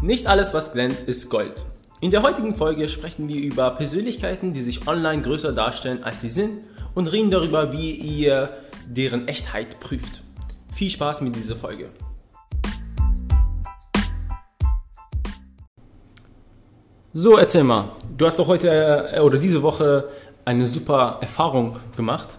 Nicht alles, was glänzt, ist Gold. In der heutigen Folge sprechen wir über Persönlichkeiten, die sich online größer darstellen, als sie sind und reden darüber, wie ihr deren Echtheit prüft. Viel Spaß mit dieser Folge. So, erzähl mal. Du hast doch heute äh, oder diese Woche eine super Erfahrung gemacht,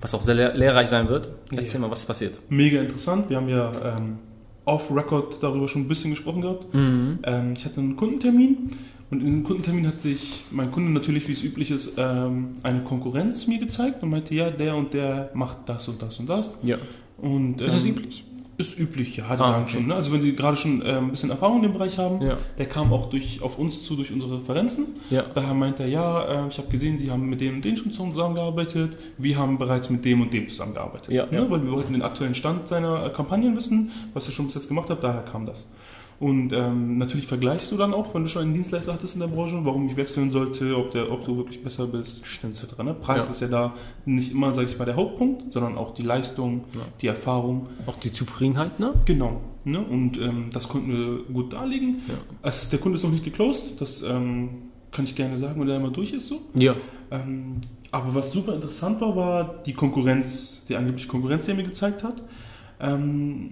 was auch sehr lehr lehrreich sein wird. Erzähl Ja. mal, was ist passiert. Mega interessant. Wir haben ja ähm, off-Record darüber schon ein bisschen gesprochen gehabt. Mhm. Ähm, ich hatte einen Kundentermin und in dem Kundentermin hat sich mein Kunde natürlich, wie es üblich ist, ähm, eine Konkurrenz mir gezeigt und meinte, ja, der und der macht das und das und das. Ja. Und, Ist das ähm, üblich? Ist üblich, ja, die Ah, sagen okay. schon. Ne? Also wenn sie gerade schon ähm, ein bisschen Erfahrung in dem Bereich haben, Ja. der kam auch durch, auf uns zu durch unsere Referenzen. Ja. Daher meinte er, ja, äh, ich habe gesehen, Sie haben mit dem und dem schon zusammengearbeitet. Wir haben bereits mit dem und dem zusammengearbeitet. Ja. Ne? Weil wir wollten den aktuellen Stand seiner äh, Kampagnen wissen, was er schon bis jetzt gemacht hat. Daher kam das. Und ähm, natürlich vergleichst du dann auch, wenn du schon einen Dienstleister hattest in der Branche, warum ich wechseln sollte, ob, der, ob du wirklich besser bist, etc. Ne? Preis Ja. ist ja da nicht immer, sage ich mal, der Hauptpunkt, sondern auch die Leistung, Ja. die Erfahrung. Auch die Zufriedenheit, ne? Genau. Ne? Und ähm, das konnten wir gut darlegen. Ja. Es, der Kunde ist noch nicht geclosed, das ähm, kann ich gerne sagen, wenn der einmal durch ist so. Ja. Ähm, aber was super interessant war, war die Konkurrenz, die angebliche Konkurrenz, die er mir gezeigt hat. Ähm,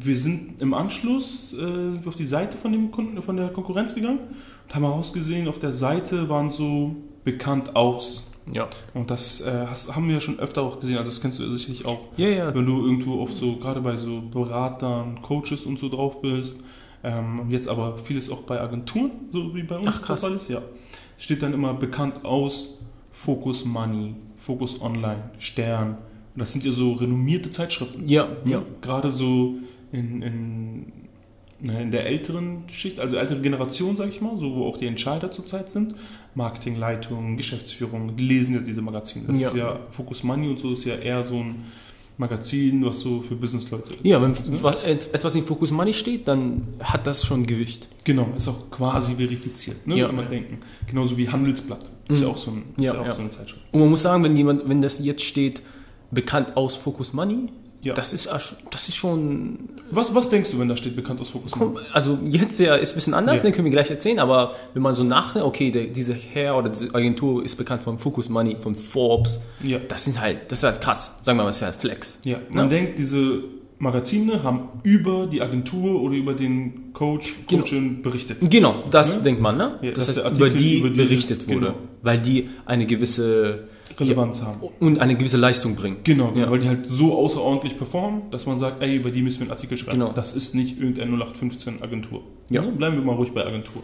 wir sind im Anschluss äh, sind wir auf die Seite von dem Kunden, von der Konkurrenz gegangen und haben herausgesehen, auf der Seite waren so bekannt aus. Ja. Und das äh, hast, haben wir ja schon öfter auch gesehen, also das kennst du sicherlich auch. Ja, ja. Wenn du irgendwo oft so, gerade bei so Beratern, Coaches und so drauf bist, ähm, jetzt aber vieles auch bei Agenturen, so wie bei uns Ach, krass. ist, ja. Steht dann immer bekannt aus Focus Money, Focus Online, Stern. Und das sind ja so renommierte Zeitschriften. Ja, ja. Gerade so in, in, in der älteren Schicht, also ältere Generation, sag ich mal, so wo auch die Entscheider zurzeit sind. Marketingleitung, Geschäftsführung, die lesen ja diese Magazine. Das Ja. ist ja Focus Money und so ist ja eher so ein Magazin, was so für Businessleute. Ja, wenn was- etwas in Focus Money steht, dann hat das schon Gewicht. Genau, ist auch quasi verifiziert, ne? Ja. kann man denken. Genauso wie Handelsblatt. Ist Mhm. ja auch so, ein, ist Ja, ja, auch ja. so eine Zeitschrift. Und man muss sagen, wenn jemand, wenn das jetzt steht, bekannt aus Focus Money, Ja. das ist das ist schon. Was, was denkst du, wenn da steht bekannt aus Focus Money? Also jetzt ja ist ein bisschen anders, Ja. den können wir gleich erzählen, aber wenn man so nachdenkt, okay, der, diese Herr oder diese Agentur ist bekannt von Focus Money, von Forbes, Ja. das sind halt, das ist halt krass. Sagen wir mal, das ist halt Flex. Ja, man Ja. denkt, diese Magazine haben über die Agentur oder über den Coach, Genau. Coachin berichtet. Genau, das Ne? denkt man, ne? Ja, das heißt, über die über die berichtet ist, wurde, genau. weil die eine gewisse Relevanz haben. und eine gewisse Leistung bringen. Genau, Ja. weil die halt so außerordentlich performen, dass man sagt, ey, über die müssen wir einen Artikel schreiben. Genau. Das ist nicht irgendeine 0815 Agentur. Ja. Ne? Bleiben wir mal ruhig bei Agentur.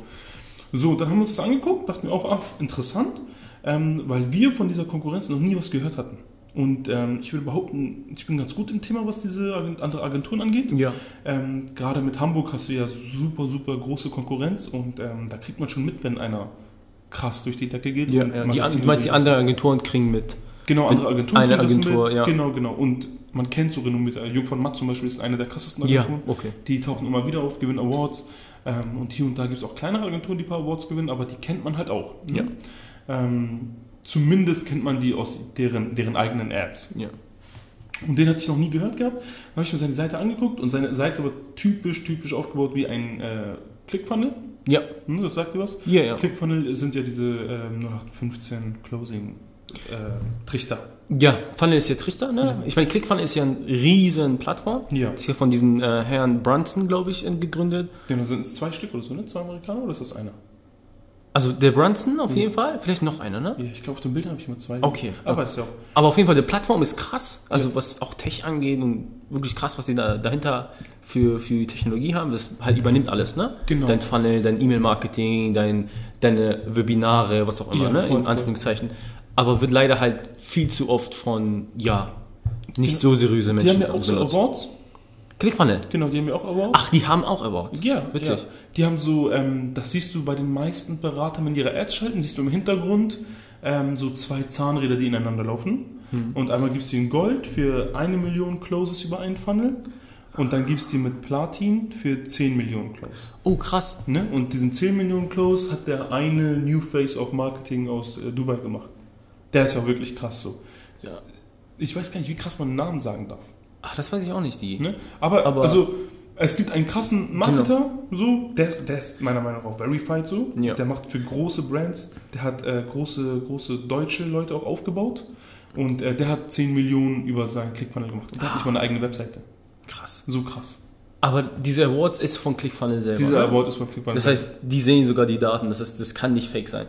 So, dann haben wir uns das angeguckt, dachten wir auch, ach, interessant, ähm, weil wir von dieser Konkurrenz noch nie was gehört hatten. Und ähm, ich würde behaupten, ich bin ganz gut im Thema, was diese Agent andere Agenturen angeht. Ja. Ähm, gerade mit Hamburg hast du ja super, super große Konkurrenz und ähm, da kriegt man schon mit, wenn einer krass durch die Decke geht. Ja, ja. Die, an- du meinst, die anderen Agenturen kriegen mit. Genau, andere Agenturen. eine kriegen das Agentur, mit. ja. Genau, genau. Und man kennt so renommierte. Jung von Matt zum Beispiel ist eine der krassesten Ja, Agenturen. okay. Die tauchen immer wieder auf, gewinnen Awards. Ähm, und hier und da gibt es auch kleinere Agenturen, die ein paar Awards gewinnen, aber die kennt man halt auch. ne? Ja. Ähm, zumindest kennt man die aus deren, deren eigenen Ads. Ja. Und den hatte ich noch nie gehört gehabt. Dann habe ich mir seine Seite angeguckt und seine Seite war typisch, typisch aufgebaut wie ein äh, ClickFunnel. Ja. Hm, das sagt dir was? Ja, ja. ClickFunnel sind ja diese ähm, 0815 Closing äh, Trichter. Ja, Funnel ist ja Trichter, ne? Ja. Ich meine, ClickFunnel ist ja eine riesen Plattform. Ja. Ist ja von diesen äh, Herrn Brunson, glaube ich, äh, gegründet. Genau, sind es zwei Stück oder so, ne? Zwei Amerikaner oder ist das einer? Also der Brunson auf jeden Fall, vielleicht noch einer, ne? Ja, ich glaube, auf dem Bild habe ich mal zwei. Okay. Aber ist ja auch. Aber auf jeden Fall, die Plattform ist krass, also was auch Tech angeht und wirklich krass, was sie da dahinter für, für Technologie haben. Das halt übernimmt alles, ne? Genau. Dein Funnel, dein E-Mail-Marketing, dein, deine Webinare, was auch immer, Ja, ne? In. Anführungszeichen. Aber wird leider halt viel zu oft von, ja, nicht so seriöse Die Menschen haben ja auch so. Awards. ClickFunnel. Genau, die haben ja auch Awards. Ach, die haben auch Awards. Ja, witzig. Ja. Die haben so, ähm, das siehst du bei den meisten Beratern, wenn die ihre Ads schalten, siehst du im Hintergrund ähm, so zwei Zahnräder, die ineinander laufen. Hm. Und einmal gibst du in Gold für eine Million Closes über einen Funnel. Und dann gibst du die mit Platin für 10 Millionen Closes. Oh, krass. Ne? Und diesen 10 Millionen Close hat der eine New Face of Marketing aus äh, Dubai gemacht. Der ist ja wirklich krass so. Ja. Ich weiß gar nicht, wie krass man einen Namen sagen darf. Ach, das weiß ich auch nicht, die. Ne? Aber, Aber- also, Es gibt einen krassen Marketer, so, der ist, der ist meiner Meinung nach auch verified so. Ja. Der macht für große Brands, der hat äh, große, große deutsche Leute auch aufgebaut. Und äh, der hat 10 Millionen über seinen Clickfunnel gemacht. Und der hat nicht mal eine eigene Webseite. Krass. So krass. Aber diese Awards ist von ClickFunnels selber. Dieser? Award ist von ClickFunnels. Das heißt, die sehen sogar die Daten. Das, ist, das kann nicht fake sein.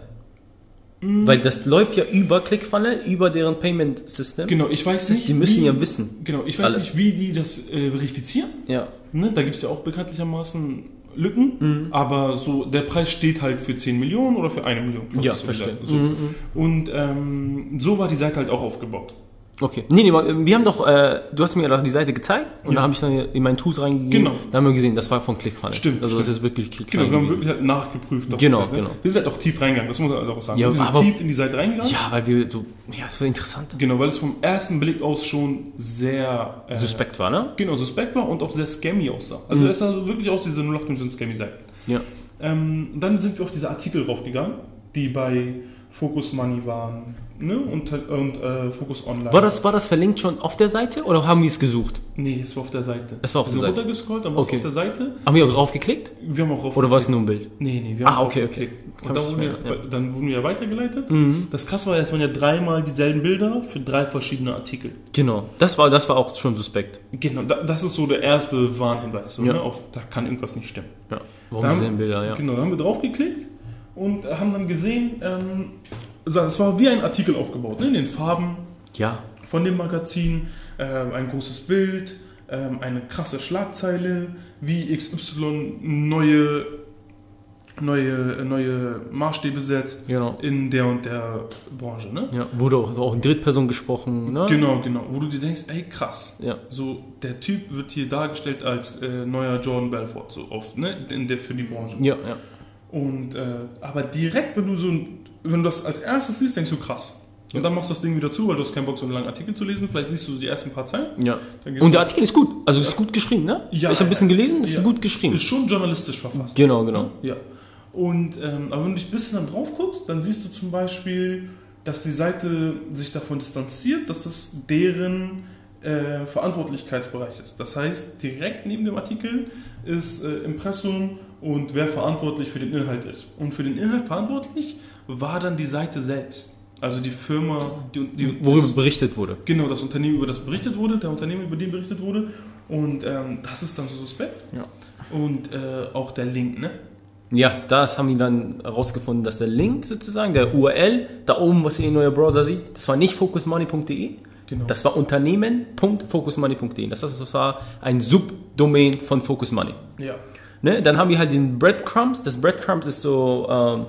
Mhm. Weil das läuft ja über ClickFunnel, über deren Payment System. genau, ich weiß Das heißt, nicht. die müssen wie, ja wissen. Genau, ich weiß Alles. nicht, wie die das äh, verifizieren. Ja. Ne? Da gibt es ja auch bekanntlichermaßen Lücken, Mhm. aber so der Preis steht halt für 10 Millionen oder für eine Million. Ja, so verstehe. gesagt. So. Und ähm, so war die Seite halt auch aufgebaut. Okay. Nee, nee, wir haben doch, äh, du hast mir doch die Seite gezeigt und Ja. da habe ich dann in meinen Tools reingegeben. Genau. Da haben wir gesehen, das war von ClickFunnels. Stimmt, Also das stimmt. ist wirklich Genau, ClickFunnels. wir haben wirklich halt nachgeprüft. Genau, Seite. genau. Wir sind halt auch tief reingegangen, das muss man halt auch sagen. Ja, wir sind aber- tief in die Seite reingegangen. ja, weil wir so, ja, das war interessant. Genau, weil es vom ersten Blick aus schon sehr äh, Suspekt war, ne? genau, suspekt war und auch sehr scammy aussah. Also Mhm. es sah wirklich aus, diese 0815 scammy Seiten. Ja. Ähm, dann sind wir auf diese Artikel raufgegangen, die bei Focus Money waren ne? und, und äh, Focus Online. War das, war das verlinkt schon auf der Seite oder haben wir es gesucht? Nee, es war auf der Seite. Es war auf der Seite. runtergescrollt, dann war Okay. es auf der Seite. Haben wir auch drauf geklickt? Wir haben auch rauf Oder war es nur ein Bild? Nee, nee, wir Ah, haben okay, draufgeklickt. okay. Und dann wurden, wir, mir- dann wurden wir weitergeleitet. Mhm. Das krasse war, es waren ja dreimal dieselben Bilder für drei verschiedene Artikel. Genau. Das war, das war auch schon suspekt. Genau, da, das ist so der erste Warnhinweis. So, Ja. ne, auf, da kann irgendwas nicht stimmen. Ja. Warum Da haben- diese Bilder, ja. Genau, da haben wir draufgeklickt und haben dann gesehen, ähm, es war wie ein Artikel aufgebaut, ne, in den Farben Ja. von dem Magazin, ähm, ein großes Bild, ähm, eine krasse Schlagzeile, wie XY neue, neue, neue Maßstäbe setzt Genau. in der und der Branche. Ne? Ja. Wurde auch, auch in Drittperson gesprochen, ne? Genau, genau. Wo du dir denkst, ey krass, Ja. so der Typ wird hier dargestellt als äh, neuer Jordan Belfort, so auf, ne, in der für die Branche. Ja, ja. Und äh, aber direkt, wenn du so ein, wenn du das als erstes siehst, denkst du krass. Und dann machst du das Ding wieder zu, weil du hast keinen Bock, so einen langen Artikel zu lesen. Vielleicht liest du die ersten paar Zeilen. ja. Und der Artikel ist gut. Also ist gut geschrieben, ne? Ja, ich habe ein bisschen gelesen, ist ja. gut geschrieben. ist schon journalistisch verfasst. Genau, genau. Ja. Und ähm, aber wenn du dich ein bisschen dann drauf guckst, dann siehst du zum Beispiel, dass die Seite sich davon distanziert, dass das deren äh, Verantwortlichkeitsbereich ist. Das heißt, direkt neben dem Artikel ist äh, Impressum und wer verantwortlich für den Inhalt ist. Und für den Inhalt verantwortlich war dann die Seite selbst. Also die Firma, die, die Worüber das, berichtet wurde. genau das Unternehmen, über das berichtet wurde, der Unternehmen, über den berichtet wurde. Und ähm, das ist dann so suspekt. Ja. Und äh, auch der Link, ne? Ja, das haben die dann herausgefunden, dass der Link sozusagen, der URL, da oben, was ihr in euer Browser seht, das war nicht focusmoney.de, Genau. das war unternehmen.focusmoney.de. Das, heißt, das war ein Subdomain von Focus Money. ja. Ne? Dann haben wir halt den Breadcrumbs. Das Breadcrumbs ist so ähm,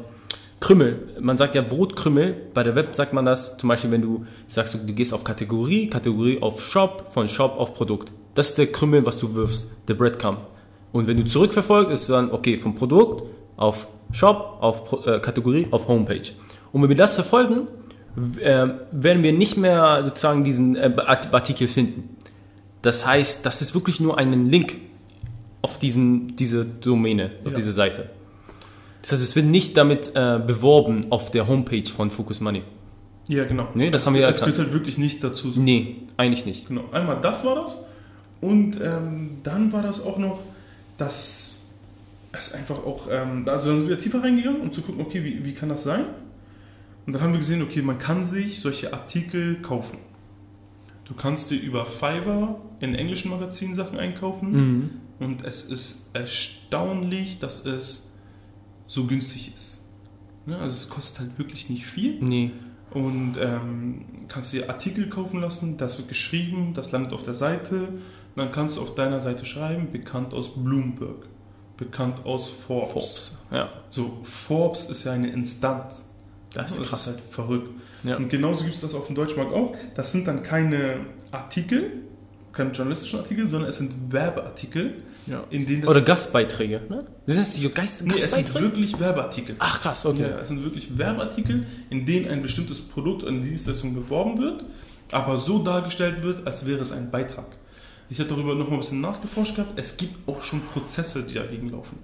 Krümmel. Man sagt ja Brotkrümmel. Bei der Web sagt man das. Zum Beispiel, wenn du sagst, du gehst auf Kategorie, Kategorie auf Shop, von Shop auf Produkt. Das ist der Krümmel, was du wirfst, der Breadcrumb. Und wenn du zurückverfolgst, ist dann, okay, vom Produkt auf Shop, auf Pro- äh, Kategorie, auf Homepage. Und wenn wir das verfolgen, äh, werden wir nicht mehr sozusagen diesen äh, Art- Artikel finden. Das heißt, das ist wirklich nur ein Link auf diesen, diese Domäne, auf Ja. diese Seite. Das heißt, es wird nicht damit äh, beworben auf der Homepage von Focus Money. Ja, genau. Nee, das es, haben wir Es erkannt. gehört halt wirklich nicht dazu. So. Nee, eigentlich nicht. Genau. Einmal das war das. Und ähm, dann war das auch noch, dass es einfach auch, ähm, also dann sind wir tiefer reingegangen, um zu gucken, okay, wie, wie kann das sein? Und dann haben wir gesehen, okay, man kann sich solche Artikel kaufen. Du kannst dir über Fiverr in englischen Magazinen Sachen einkaufen. Mhm. Und es ist erstaunlich, dass es so günstig ist. Ne? Also es kostet halt wirklich nicht viel. Nee. Und ähm, kannst dir Artikel kaufen lassen, das wird geschrieben, das landet auf der Seite. Und dann kannst du auf deiner Seite schreiben, bekannt aus Bloomberg, bekannt aus Forbes. Forbes. Ja, So, Forbes ist ja eine Instanz. das ist Das ist halt verrückt. Ja. Und genauso gibt es das auf dem Deutschmarkt auch. Das sind dann keine Artikel, keine journalistischen Artikel, sondern es sind Werbeartikel, Ja. in denen das Oder Gastbeiträge. Ne? Sind das die Geist Nee, es sind wirklich Werbeartikel. Ach krass, okay. Ja, es sind wirklich Werbeartikel, in denen ein bestimmtes Produkt oder eine Dienstleistung beworben wird, aber so dargestellt wird, als wäre es ein Beitrag. Ich habe darüber noch mal ein bisschen nachgeforscht gehabt. Es gibt auch schon Prozesse, die dagegen laufen.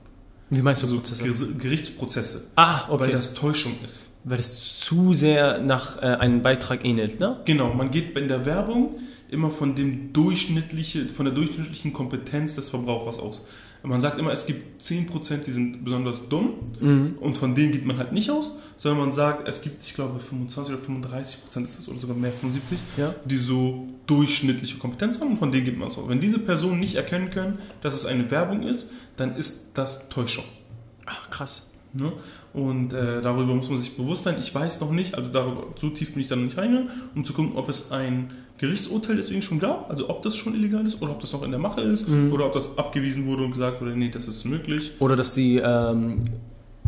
Wie meinst du Also Prozesse? Ger- Gerichtsprozesse, Ah, okay. weil das Täuschung ist. Weil es zu sehr nach äh, einem Beitrag ähnelt, ne? Genau, man geht in der Werbung, immer von dem durchschnittliche, von der durchschnittlichen Kompetenz des Verbrauchers aus. Man sagt immer, es gibt 10%, die sind besonders dumm Mhm. und von denen geht man halt nicht aus, sondern man sagt, es gibt, ich glaube, 25 oder 35 Prozent ist das oder sogar mehr, 75, Ja. die so durchschnittliche Kompetenz haben und von denen geht man aus. Wenn diese Personen nicht erkennen können, dass es eine Werbung ist, dann ist das Täuschung. Ach, krass. Ne? Und äh, darüber muss man sich bewusst sein. Ich weiß noch nicht, also darüber, so tief bin ich da noch nicht reingegangen, um zu gucken, ob es ein Gerichtsurteil deswegen schon gab, also ob das schon illegal ist oder ob das noch in der Mache ist oder ob das abgewiesen wurde und gesagt wurde, nee, das ist möglich. Oder dass die ähm,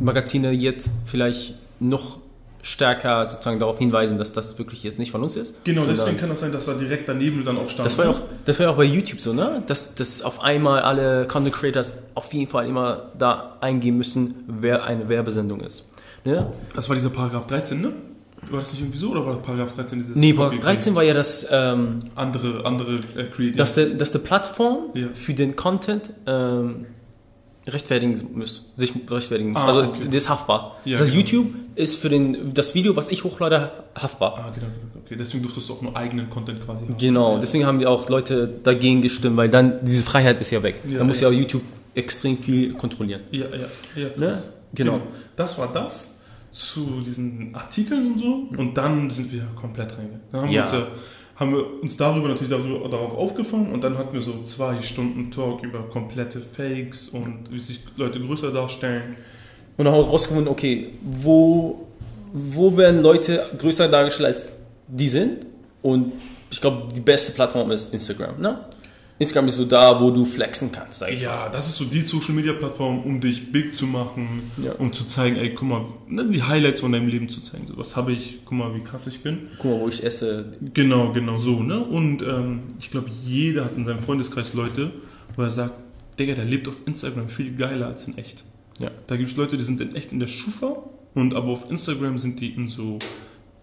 Magazine jetzt vielleicht noch stärker sozusagen darauf hinweisen, dass das wirklich jetzt nicht von uns ist. Genau, sondern- deswegen kann das sein, dass da direkt daneben dann auch stand. Das war ja auch, das war ja auch bei YouTube so, ne? Dass, dass auf einmal alle Content Creators auf jeden Fall immer da eingeben müssen, wer eine Werbesendung ist. Ne? Das war dieser Paragraph 13, ne? War das nicht irgendwie so oder war Paragraph 13 dieses Nee, Paragraph 13 war ja das, ähm, andere andere äh, Creatives? dass, der, dass die Plattform Ja. für den Content ähm, rechtfertigen muss, sich rechtfertigen muss. Ah, also okay. der ist haftbar. Ja, das heißt, genau. YouTube ist für den, das Video, was ich hochlade, haftbar. Ah, genau, genau. Okay, deswegen durftest du auch nur eigenen Content quasi haben. Genau, Ja. deswegen haben die auch Leute dagegen gestimmt, weil dann diese Freiheit ist ja weg. Ja, da muss ja ja. auch YouTube extrem viel kontrollieren. Ja, ja, ja. Ne? Genau. Das war das zu diesen Artikeln und so. Und dann sind wir komplett reingegangen. Dann haben, Ja. wir uns, ja, haben wir uns darüber natürlich darüber, darauf aufgefangen und dann hatten wir so zwei Stunden Talk über komplette Fakes und wie sich Leute größer darstellen. Und dann haben wir rausgefunden, okay, wo, wo werden Leute größer dargestellt, als die sind? Und ich glaube, die beste Plattform ist Instagram. Ne? Instagram ist so da, wo du flexen kannst. Sag ich. Ja, das ist so die Social Media Plattform, um dich big zu machen, Ja. um zu zeigen, ey, guck mal, ne, die Highlights von deinem Leben zu zeigen. So, was habe ich, guck mal, wie krass ich bin. Guck mal, wo ich esse. Genau, genau so, ne? Und ähm, ich glaube, jeder hat in seinem Freundeskreis Leute, wo er sagt, Digga, der lebt auf Instagram viel geiler als in echt. Ja. Da gibt es Leute, die sind in echt in der Schufa und aber auf Instagram sind die in so,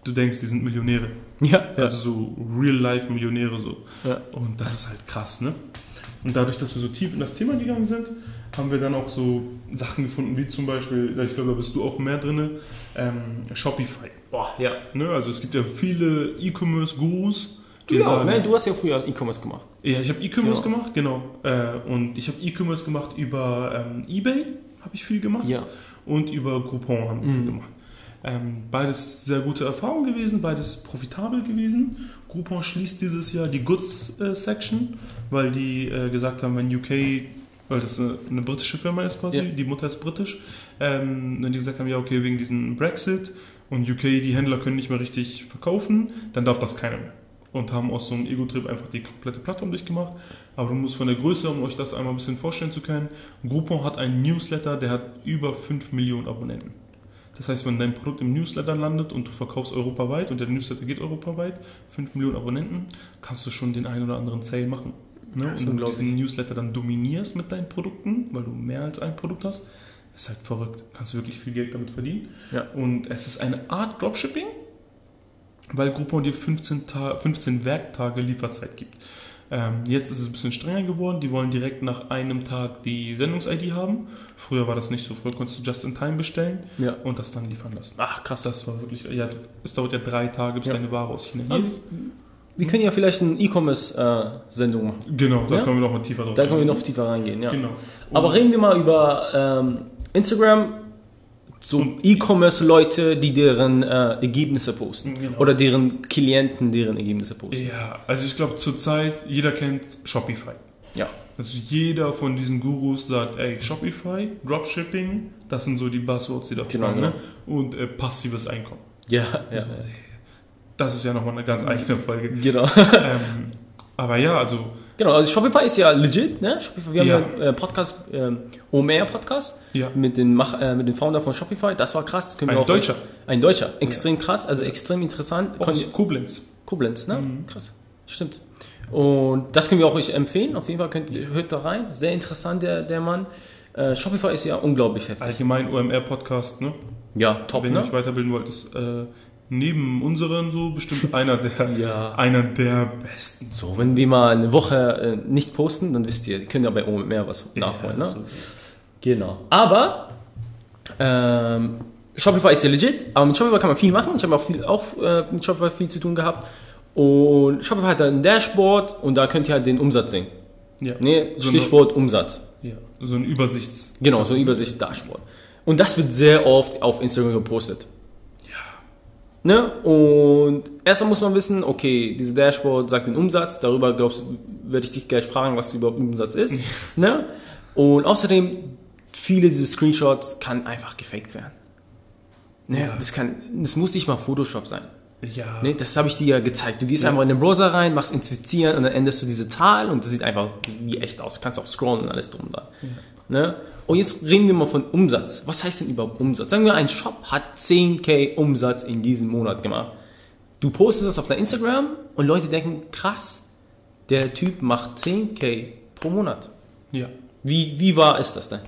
du denkst, die sind Millionäre. Ja, ja. Also so Real-Life-Millionäre so. ja. Und das ist halt krass, ne? Und dadurch, dass wir so tief in das Thema gegangen sind, haben wir dann auch so Sachen gefunden, wie zum Beispiel, ich glaube, da bist du auch mehr drin, ähm, Shopify. Boah, ja. Ne? Also es gibt ja viele E-Commerce-Gurus, Du auch, sagen, ne? Du hast ja früher E-Commerce gemacht. ja, ich habe E-Commerce Genau. gemacht, genau. Äh, und ich habe E-Commerce gemacht über ähm, eBay, habe ich viel gemacht. Ja. Und über Groupon haben wir viel Mhm. gemacht. Ähm, beides sehr gute Erfahrungen gewesen, beides profitabel gewesen. Groupon schließt dieses Jahr die Goods-Section, weil die äh, gesagt haben, wenn UK, weil das eine, eine britische Firma ist quasi, Ja. die Mutter ist britisch, ähm, wenn die gesagt haben, ja okay, wegen diesem Brexit und UK, die Händler können nicht mehr richtig verkaufen, dann darf das keiner mehr. Und haben aus so einem Ego-Trip einfach die komplette Plattform durchgemacht. Aber du musst von der Größe, um euch das einmal ein bisschen vorstellen zu können, Groupon hat einen Newsletter, der hat über 5 Millionen Abonnenten. Das heißt, wenn dein Produkt im Newsletter landet und du verkaufst europaweit und der Newsletter geht europaweit, 5 Millionen Abonnenten, kannst du schon den einen oder anderen Sale machen. Ne? Und wenn du diesen Newsletter dann dominierst mit deinen Produkten, weil du mehr als ein Produkt hast, ist halt verrückt. Kannst du wirklich viel Geld damit verdienen. Ja. Und es ist eine Art Dropshipping, weil Groupon dir 15, Ta 15 Werktage Lieferzeit gibt. Ähm, jetzt ist es ein bisschen strenger geworden. Die wollen direkt nach einem Tag die Sendungs-ID haben. Früher war das nicht so. Früher konntest du just in time bestellen Ja. und das dann liefern lassen. Ach, krass. Das war wirklich, ja, es dauert ja drei Tage, bis Ja. deine Ware aus China Ah, hier ist. Wir können ja vielleicht eine E-Commerce-Sendung machen. Genau, da Ja? kommen wir noch mal tiefer drauf. Da können wir noch tiefer reingehen, ja. Genau. Aber reden wir mal über ähm, Instagram, so E-Commerce-Leute, die deren äh, Ergebnisse posten. Genau. Oder deren Klienten deren Ergebnisse posten. Ja, also ich glaube zurzeit, jeder kennt Shopify. Ja. Also jeder von diesen Gurus sagt, ey, Shopify, Dropshipping, das sind so die Buzzwords, die da Genau, fallen, genau. ne? Und äh, passives Einkommen. Ja, ja. Das ist ja nochmal eine ganz eigene Folge. Genau. ähm, aber ja, also genau, also Shopify ist ja legit, ne? Shopify, wir Ja. haben ja einen äh, Podcast, ähm, OMR Podcast ja, mit den, Mach, äh, mit den Founder von Shopify. Das war krass. Das können wir ein auch Deutscher Ein Deutscher. Extrem krass, also extrem interessant. Aus Koblenz. Koblenz, ne? Mhm. Krass. Stimmt. Und das können wir auch euch empfehlen. Auf jeden Fall könnt ihr, hört da rein. Sehr interessant, der, der Mann. Äh, Shopify ist ja unglaublich heftig. Allgemein OMR-Podcast, ne? Ja, top, Wenn ihr ne? euch weiterbilden wollt, ist äh, neben unseren so bestimmt einer der, Ja. einer der besten. So, wenn wir mal eine Woche äh, nicht posten, dann wisst ihr, könnt ihr bei OMR was nachholen, Ja, ne? so. Genau. Aber ähm, Shopify ist ja legit, aber mit Shopify kann man viel machen. Ich habe auch, viel, auch äh, mit Shopify viel zu tun gehabt. Und Shopify hat ein Dashboard und da könnt ihr halt den Umsatz sehen. Ja. Ne? So Stichwort Umsatz. Eine, ja. So ein Übersichts. Genau, so eine Übersicht Dashboard. Und das wird sehr oft auf Instagram gepostet. Ne? Und erstmal muss man wissen, okay, diese Dashboard sagt den Umsatz, darüber glaubst werde ich dich gleich fragen, was überhaupt Umsatz ist. ne? Und außerdem, viele dieser Screenshots kann einfach gefaked werden. Ne? Ja. Das, kann, das muss nicht mal Photoshop sein. Ja. Ne? Das habe ich dir ja gezeigt. Du gehst Ja. einfach in den Browser rein, machst inspizieren und dann änderst du diese Zahl und das sieht einfach wie echt aus. Du kannst auch scrollen und alles drum und dran. Ne? Und jetzt reden wir mal von Umsatz. Was heißt denn überhaupt Umsatz? Sagen wir, ein Shop hat 10k Umsatz in diesem Monat gemacht. Du postest das auf dein Instagram und Leute denken, krass, der Typ macht 10k pro Monat. ja. Wie, wie wahr ist das denn?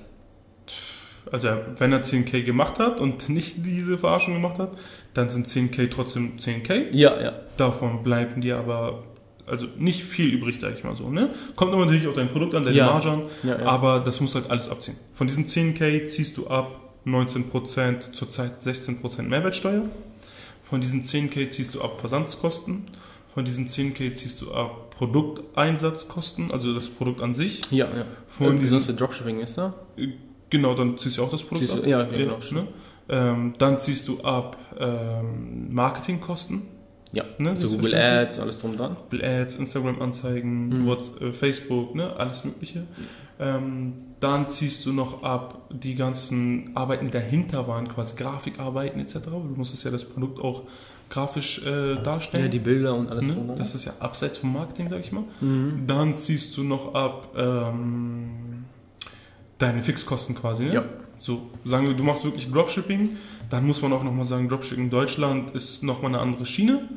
Also wenn er 10k gemacht hat und nicht diese Verarschung gemacht hat, dann sind 10k trotzdem 10k. Ja, ja. Davon bleiben dir aber also nicht viel übrig, sage ich mal so. Ne? Kommt aber natürlich auf dein Produkt an, deine Ja. Marge an, Ja, ja. aber das musst du halt alles abziehen. Von diesen 10k ziehst du ab 19%, zurzeit 16% Mehrwertsteuer. Von diesen 10k ziehst du ab Versandskosten. Von diesen 10k ziehst du ab Produkteinsatzkosten, also das Produkt an sich. Ja, ja. Von diesen- sonst für Dropshipping ist da? Genau, dann ziehst du auch das Produkt du- ab. ja, ja, genau, ne? ähm, dann ziehst du ab ähm, Marketingkosten, Ja. Ne, so Google. Ads, alles drum und dran. Google Ads, Instagram-Anzeigen, Mhm. Äh, Facebook, ne, alles Mögliche. Ähm, dann ziehst du noch ab die ganzen Arbeiten, die dahinter waren, quasi Grafikarbeiten etc. Du musstest ja das Produkt auch grafisch äh, darstellen. Ja, die Bilder und alles drum ne? dran. Das ist ja abseits vom Marketing, sag ich mal. Mhm. Dann ziehst du noch ab ähm, deine Fixkosten quasi. Ne? Ja. So, sagen wir, du machst wirklich Dropshipping, dann muss man auch nochmal sagen, Dropshipping in Deutschland ist nochmal eine andere Schiene,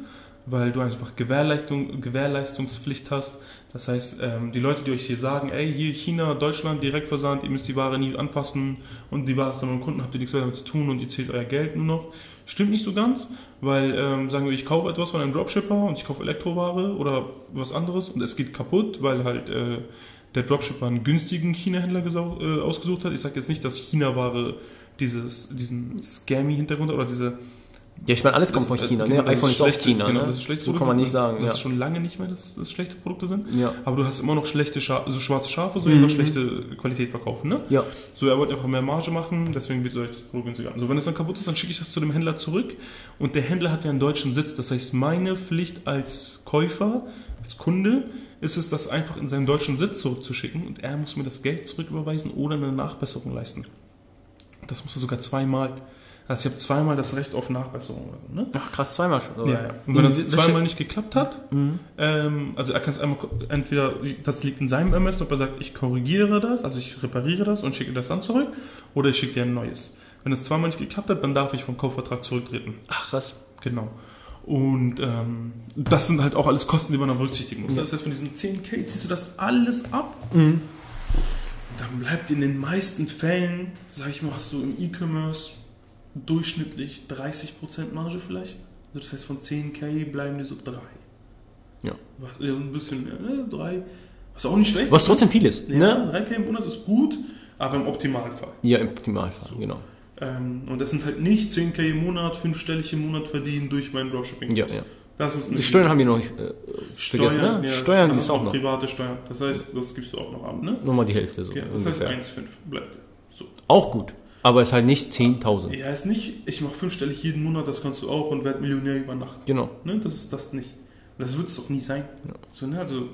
weil du einfach Gewährleistung, Gewährleistungspflicht hast. Das heißt, ähm, die Leute, die euch hier sagen, ey, hier China, Deutschland, Direktversand, ihr müsst die Ware nie anfassen und die Ware ist dann beim Kunden, habt ihr nichts mehr damit zu tun und ihr zählt euer Geld nur noch. Stimmt nicht so ganz, weil, ähm, sagen wir, ich kaufe etwas von einem Dropshipper und ich kaufe Elektroware oder was anderes und es geht kaputt, weil halt äh, der Dropshipper einen günstigen China-Händler äh, ausgesucht hat. Ich sage jetzt nicht, dass China-Ware dieses, diesen Scammy-Hintergrund oder diese Ja, ich meine, alles kommt von das- äh, China. genau, Ne? das iPhone ist auch China. Genau, ne? das ist schlechte so Produkte kann man nicht sind, sagen. Das, ja. das ist schon lange nicht mehr, dass das schlechte Produkte sind. ja. Aber du hast immer noch schlechte Scha also schwarze Schafe, so mhm. schlechte Qualität verkaufen. Ne? ja. So, er wollte einfach mehr Marge machen, deswegen wird euch das Produkt günstiger. So, wenn es dann kaputt ist, dann schicke ich das zu dem Händler zurück. Und der Händler hat ja einen deutschen Sitz. Das heißt, meine Pflicht als Käufer, als Kunde, ist es, das einfach in seinen deutschen Sitz zurückzuschicken. Und er muss mir das Geld zurücküberweisen oder eine Nachbesserung leisten. Das musst du sogar zweimal. Also ich habe zweimal das Recht auf Nachbesserung. Ne? Ach, krass, zweimal schon. oder? Ja. Und wenn das zweimal nicht geklappt hat, Mhm. ähm, also er kann es einmal, entweder, das liegt in seinem Ermessen, ob er sagt, ich korrigiere das, also ich repariere das und schicke das dann zurück, oder ich schicke dir ein neues. Wenn es zweimal nicht geklappt hat, dann darf ich vom Kaufvertrag zurücktreten. Ach, krass. Genau. Und ähm, das sind halt auch alles Kosten, die man da berücksichtigen muss. Ja. Das heißt, von diesen 10k ziehst du das alles ab. Mhm. Dann bleibt in den meisten Fällen, sag ich mal, hast du im E-Commerce durchschnittlich 30% Marge vielleicht. Also das heißt, von 10k bleiben dir so 3. Ja. Was, ja, ein bisschen mehr, ne? 3. Was auch nicht schlecht Was trotzdem viel ist. Ja, Ne? 3k im Monat ist gut, aber im Optimalfall. Ja, im Primalfall, genau. Ähm, und das sind halt nicht 10k im Monat, fünfstellig im Monat verdienen durch mein Dropshipping. Ja, ja. Das ist Die Steuern haben wir noch nicht äh, vergessen, ne? ja, Steuern hast du auch noch. Private Steuern. Das heißt, das gibst du auch noch ab, ne? Nochmal die Hälfte so. Okay, das heißt ungefähr. 1,5 bleibt. So. Auch gut. Aber es ist halt nicht 10.000. Ja, ist nicht, ich mache fünfstellig jeden Monat, das kannst du auch und werd Millionär über Nacht. Genau. Ne? Das ist das nicht. Das wird es auch nie sein. Ja. So, ne? Also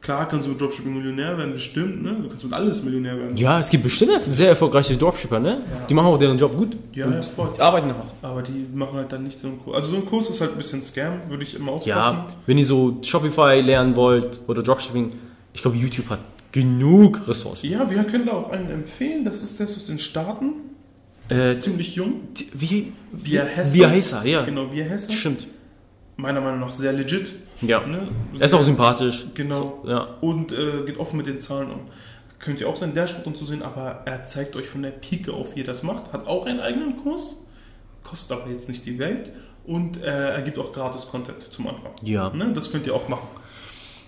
klar kannst du mit Dropshipping Millionär werden, bestimmt, ne? Du kannst mit alles Millionär werden. Ja, es gibt bestimmt sehr erfolgreiche Dropshipper, ne? Ja. Die machen auch deren Job gut. Ja, Und ja, voll. die arbeiten auch. Aber die machen halt dann nicht so einen Kurs. Also so ein Kurs ist halt ein bisschen Scam, würde ich immer aufpassen. Ja, wenn ihr so Shopify lernen wollt oder Dropshipping, ich glaube, YouTube hat genug Ressourcen. Ja, wir können da auch einen empfehlen. Das ist der aus den Staaten. Äh, Ziemlich jung. wie? Bia Hesse. Bia Hessa, ja. Genau, Bier Hesse. Stimmt. Meiner Meinung nach sehr legit. Ja. Ne? Er ist auch sympathisch. Genau. So, ja. und äh, geht offen mit den Zahlen um. Könnt ihr auch sein Dashboard und so sehen, aber er zeigt euch von der Pike auf, wie ihr das macht. Hat auch einen eigenen Kurs, kostet aber jetzt nicht die Welt und äh, er gibt auch gratis Content zum Anfang. Ja. Ne? Das könnt ihr auch machen.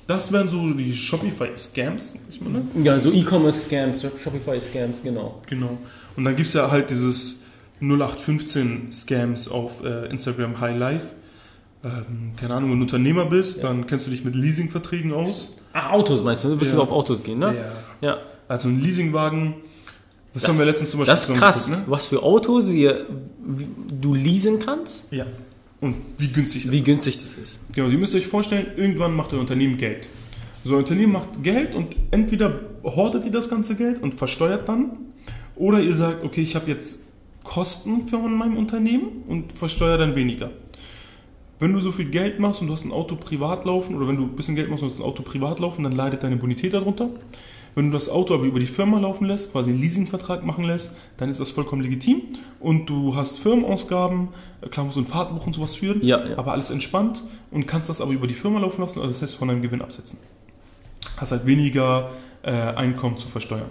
Das wären so die Shopify-Scams, ich meine. Ja, so E-Commerce-Scams, Shopify-Scams, genau. Genau. Und dann gibt es ja halt dieses 0815 Scams auf äh, Instagram High Life. Ähm, keine Ahnung, ein Unternehmer bist, dann kennst du dich mit Leasingverträgen aus. Ach, Autos meinst du? Du willst Ja. du auf Autos gehen, ne? Der, Ja. also ein Leasingwagen, das, haben wir letztens zum Beispiel Das ist krass, zusammen was für Autos wir, wie, du leasen kannst, ne? Ja. Und wie günstig das wie ist. günstig das ist. Genau, ihr müsst euch vorstellen, irgendwann macht ein Unternehmen Geld. So ein Unternehmen macht Geld und entweder hortet ihr das ganze Geld und versteuert dann, oder ihr sagt, okay, ich habe jetzt Kosten für mein Unternehmen und versteuere dann weniger. Wenn du so viel Geld machst und du hast ein Auto privat laufen, oder wenn du ein bisschen Geld machst und du hast ein Auto privat laufen, dann leidet deine Bonität darunter. Wenn du das Auto aber über die Firma laufen lässt, quasi einen Leasingvertrag machen lässt, dann ist das vollkommen legitim. Und du hast Firmenausgaben, äh, klar musst du ein Fahrtbuch und sowas führen, Ja, ja. aber alles entspannt und kannst das aber über die Firma laufen lassen, also das heißt von deinem Gewinn absetzen. Hast halt weniger äh, Einkommen zu versteuern.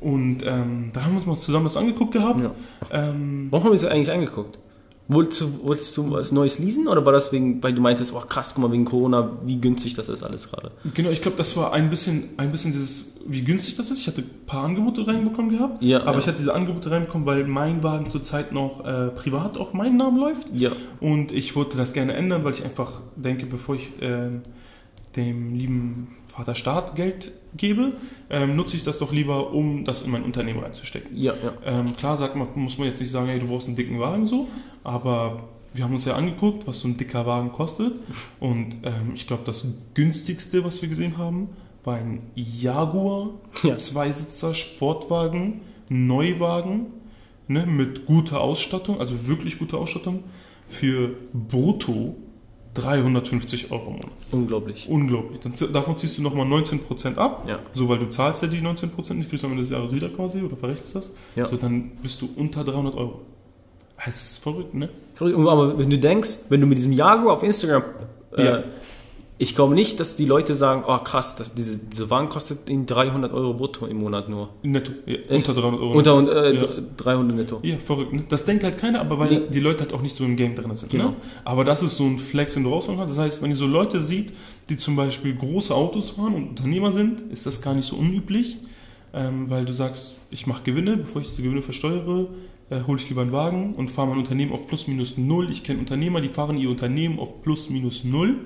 Und ähm, da haben wir uns mal zusammen das angeguckt gehabt. Ja. Ähm, Warum haben wir das eigentlich angeguckt? Wolltest du, wolltest du was Neues leasen oder war das wegen, weil du meintest, oh krass, guck mal, wegen Corona, wie günstig das ist alles gerade? Genau, ich glaube, das war ein bisschen, ein bisschen dieses, wie günstig das ist. Ich hatte ein paar Angebote reinbekommen gehabt, Ja, aber ja. ich hatte diese Angebote reinbekommen, weil mein Wagen zurzeit noch äh, privat auf meinen Namen läuft. Ja, Und ich wollte das gerne ändern, weil ich einfach denke, bevor ich ähm, dem lieben Vater Staat Geld gebe, ähm, nutze ich das doch lieber, um das in mein Unternehmen reinzustecken. ja, ja. Ähm, klar sagt man, muss man jetzt nicht sagen, hey, du brauchst einen dicken Wagen so, aber wir haben uns ja angeguckt, was so ein dicker Wagen kostet. Und ähm, ich glaube, das günstigste, was wir gesehen haben, war ein Jaguar, Ja. Zweisitzer Sportwagen, Neuwagen, ne, mit guter Ausstattung, also wirklich guter Ausstattung, für brutto 350 Euro im Monat. Unglaublich. Unglaublich. Dann, davon ziehst du nochmal 19% ab. Ja. So, weil du zahlst ja die 19% nicht, kriegst du am Ende des Jahres wieder quasi oder verrechnest das. Ja. So, dann bist du unter 300 Euro. Das ist verrückt, ne? Verrückt. Aber wenn du denkst, wenn du mit diesem Jaguar auf Instagram, äh, Ja. Ich glaube nicht, dass die Leute sagen, oh krass, das, diese, diese Wagen kostet ihnen 300 Euro brutto im Monat nur. Netto. Ja, unter 300 Euro. Unter und, äh, Ja. 300 netto. ja, verrückt. Ne? Das denkt halt keiner, aber weil Nee. die Leute halt auch nicht so im Game drin sind. Genau. Ne? Aber das ist so ein Flex, den du rausholen kannst. Das heißt, wenn ihr so Leute sieht, die zum Beispiel große Autos fahren und Unternehmer sind, ist das gar nicht so unüblich, ähm, weil du sagst, ich mache Gewinne, bevor ich diese Gewinne versteuere, äh, hole ich lieber einen Wagen und fahre mein Unternehmen auf plus minus null. Ich kenne Unternehmer, die fahren ihr Unternehmen auf plus minus null,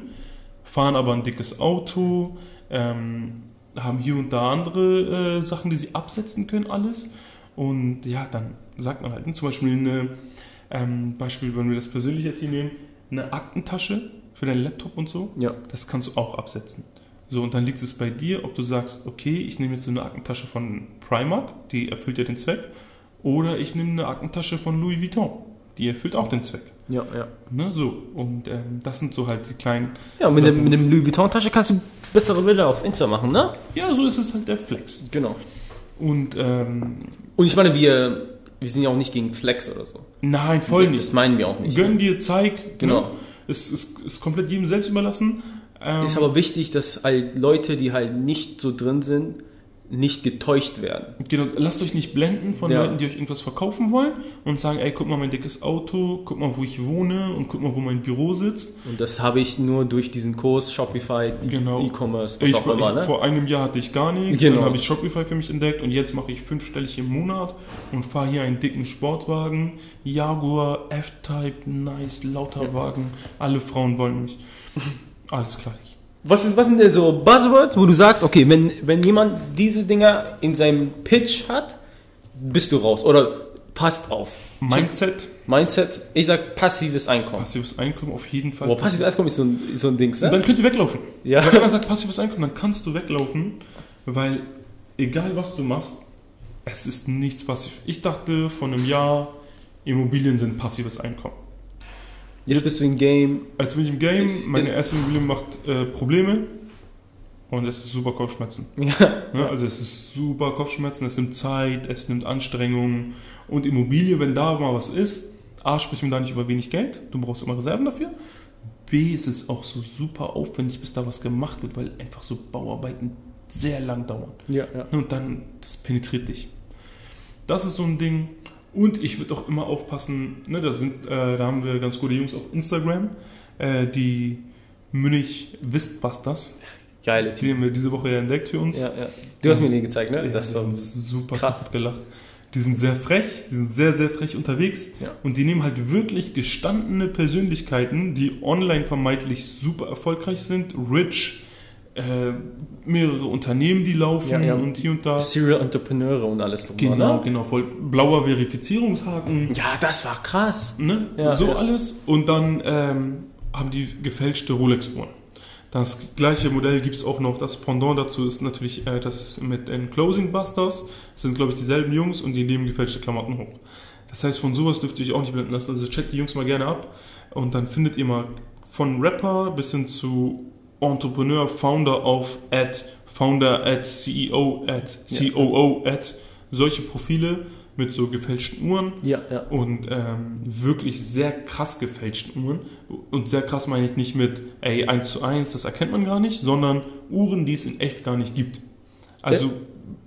fahren aber ein dickes Auto, ähm, haben hier und da andere äh, Sachen, die sie absetzen können, alles. Und ja, dann sagt man halt, ne, zum Beispiel eine, ähm, Beispiel, wenn wir das persönlich jetzt hier nehmen, eine Aktentasche für deinen Laptop und so, Ja. das kannst du auch absetzen. So, und dann liegt es bei dir, ob du sagst, okay, ich nehme jetzt so eine Aktentasche von Primark, die erfüllt ja den Zweck, oder ich nehme eine Aktentasche von Louis Vuitton, die erfüllt auch den Zweck. Ja, ja. Ne, so, und ähm, das sind so halt die kleinen. Ja, mit, dem, mit dem Louis Vuitton-Tasche kannst du bessere Bilder auf Insta machen, ne? Ja, so ist es halt der Flex. Genau. Und ähm, Und ich meine, wir, wir sind ja auch nicht gegen Flex oder so. nein, voll nicht. Das meinen wir auch nicht. Gönn dir, zeig. Genau. Ne? Es ist, ist komplett jedem selbst überlassen. Ähm, Ist aber wichtig, dass halt Leute, die halt nicht so drin sind, nicht getäuscht werden. Genau, lasst euch nicht blenden von Ja. Leuten, die euch irgendwas verkaufen wollen und sagen, ey, guck mal mein dickes Auto, guck mal, wo ich wohne und guck mal, wo mein Büro sitzt. Und das habe ich nur durch diesen Kurs Shopify, Genau. E-Commerce, was Ich, auch vor, immer, ne? vor einem Jahr hatte ich gar nichts, Genau. dann habe ich Shopify für mich entdeckt und jetzt mache ich fünfstellig im Monat und fahre hier einen dicken Sportwagen, Jaguar, F-Type, nice, lauter Wagen, alle Frauen wollen mich. Alles klar. Was, ist, was sind denn so Buzzwords, wo du sagst, okay, wenn, wenn jemand diese Dinger in seinem Pitch hat, bist du raus oder passt auf. Mindset, Mindset, ich sag passives Einkommen. passives Einkommen auf jeden Fall. Boah, passives Einkommen ist so ein, ist so ein Dings, Und ne? dann könnt ihr weglaufen. Ja. Wenn man sagt passives Einkommen, dann kannst du weglaufen, weil egal was du machst, es ist nichts passiv. Ich dachte vor einem Jahr, Immobilien sind passives Einkommen. Jetzt bist du im Game. Als bin ich im Game, meine erste Immobilie macht äh, Probleme und es ist super Kopfschmerzen. Ja. Ne? Also es ist super Kopfschmerzen, es nimmt Zeit, es nimmt Anstrengungen und Immobilie, wenn da mal was ist, A, sprechen wir da nicht über wenig Geld, du brauchst immer Reserven dafür. B, ist es auch so super aufwendig, bis da was gemacht wird, weil einfach so Bauarbeiten sehr lang dauern. Ja, ja. Und dann, das penetriert dich. Das ist so ein Ding. Und ich würde auch immer aufpassen, ne, da, sind, äh, da haben wir ganz gute Jungs auf Instagram, äh, die Münich Wistbusters. Geile Die Typ. haben wir diese Woche ja entdeckt für uns. Ja, ja. Du hast mir den gezackt, ne? Das wir war super krass. gelacht. Die sind sehr frech, die sind sehr, sehr frech unterwegs Ja. und die nehmen halt wirklich gestandene Persönlichkeiten, die online vermeintlich super erfolgreich sind, rich, äh, mehrere Unternehmen, die laufen Ja, ja. und hier und da. Serial Entrepreneure und alles drum. Genau, ne? genau, voll blauer Verifizierungshaken, Ja, das war krass. ne? Ja, so alles und dann ähm, haben die gefälschte Rolex-Uhren. Das gleiche Modell gibt es auch noch. Das Pendant dazu ist natürlich äh, das mit den Closing Busters. Das sind, glaube ich, dieselben Jungs und die nehmen gefälschte Klamotten hoch. Das heißt, von sowas dürft ihr euch auch nicht blenden lassen. Also checkt die Jungs mal gerne ab und dann findet ihr mal von Rapper bis hin zu Entrepreneur, Founder auf at Founder at CEO at COO at solche Profile mit so gefälschten Uhren Ja, ja. und ähm, wirklich sehr krass gefälschten Uhren. Und sehr krass meine ich nicht mit, ey, 1 zu 1, das erkennt man gar nicht, sondern Uhren, die es in echt gar nicht gibt. Also,